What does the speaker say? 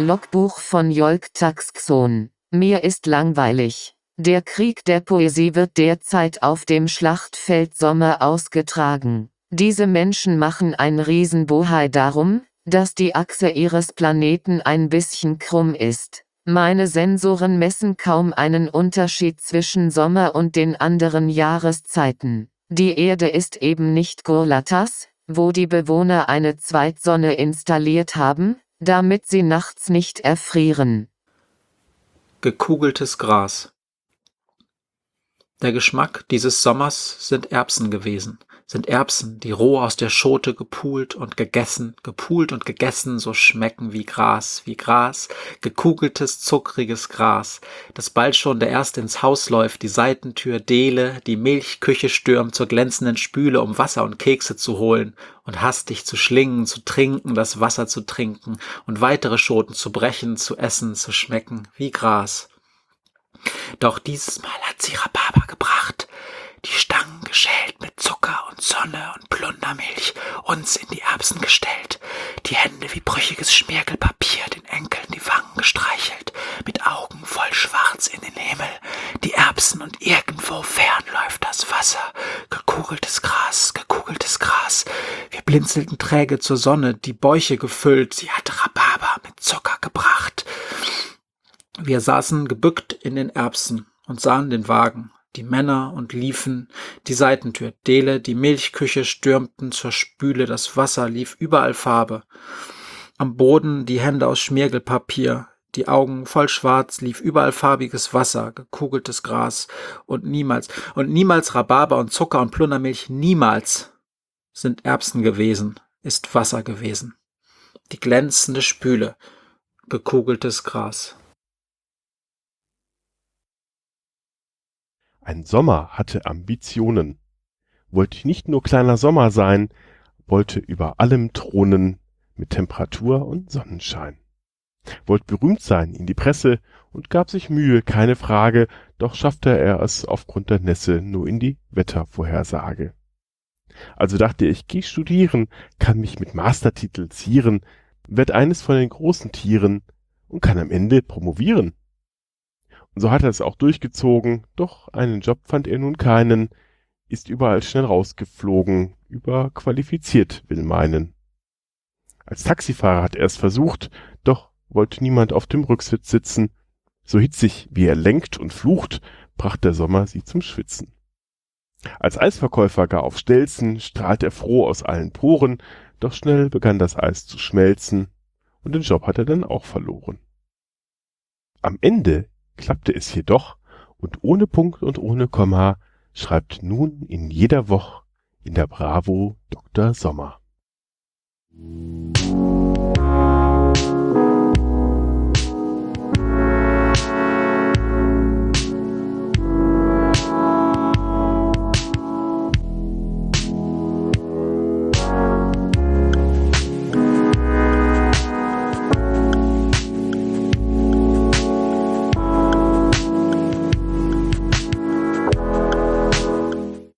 Logbuch von Jolk Taxxon. Mir ist langweilig. Der Krieg der Poesie wird derzeit auf dem Schlachtfeld Sommer ausgetragen. Diese Menschen machen ein Riesenbohai darum, dass die Achse ihres Planeten ein bisschen krumm ist. Meine Sensoren messen kaum einen Unterschied zwischen Sommer und den anderen Jahreszeiten. Die Erde ist eben nicht Gorlatas, wo die Bewohner eine Zweitsonne installiert haben, damit sie nachts nicht erfrieren. Gekugeltes Gras Der Geschmack dieses Sommers sind Erbsen gewesen sind Erbsen, die roh aus der Schote gepult und gegessen, gepult und gegessen, so schmecken wie Gras, wie Gras, gekugeltes, zuckriges Gras, das bald schon der Erste ins Haus läuft, die Seitentür Dele, die Milchküche stürmt zur glänzenden Spüle, um Wasser und Kekse zu holen und hastig zu schlingen, zu trinken, das Wasser zu trinken und weitere Schoten zu brechen, zu essen, zu schmecken, wie Gras. Doch dieses Mal hat sie Rhabarber gebracht, die Stangen geschält mit Zucker und Sonne und Plundermilch, uns in die Erbsen gestellt, die Hände wie brüchiges Schmirgelpapier, den Enkeln die Wangen gestreichelt, mit Augen voll Schwarz in den Himmel, die Erbsen und irgendwo fern läuft das Wasser, gekugeltes Gras, gekugeltes Gras. Wir blinzelten träge zur Sonne, die Bäuche gefüllt, sie hat Rhabarber mit Zucker gebracht. Wir saßen gebückt in den Erbsen und sahen den Wagen, die Männer und liefen, die Seitentür, Dele, die Milchküche stürmten zur Spüle, das Wasser lief überall Farbe. Am Boden die Hände aus Schmirgelpapier, die Augen voll schwarz, lief überall farbiges Wasser, gekugeltes Gras und niemals, und niemals Rhabarber und Zucker und Plundermilch, niemals sind Erbsen gewesen, ist Wasser gewesen. Die glänzende Spüle, gekugeltes Gras. Ein Sommer hatte Ambitionen, wollte nicht nur kleiner Sommer sein, wollte über allem thronen mit Temperatur und Sonnenschein. Wollte berühmt sein in die Presse und gab sich Mühe, keine Frage, doch schaffte er es aufgrund der Nässe nur in die Wettervorhersage. Also dachte ich, geh studieren, kann mich mit Mastertitel zieren, werd eines von den großen Tieren und kann am Ende promovieren. So hat er es auch durchgezogen, doch einen Job fand er nun keinen, ist überall schnell rausgeflogen, überqualifiziert will meinen. Als Taxifahrer hat er es versucht, doch wollte niemand auf dem Rücksitz sitzen. So hitzig, wie er lenkt und flucht, bracht der Sommer sie zum Schwitzen. Als Eisverkäufer gar auf Stelzen strahlt er froh aus allen Poren, doch schnell begann das Eis zu schmelzen und den Job hat er dann auch verloren. Am Ende klappte es jedoch und ohne Punkt und ohne Komma schreibt nun in jeder Woche in der Bravo Dr. Sommer.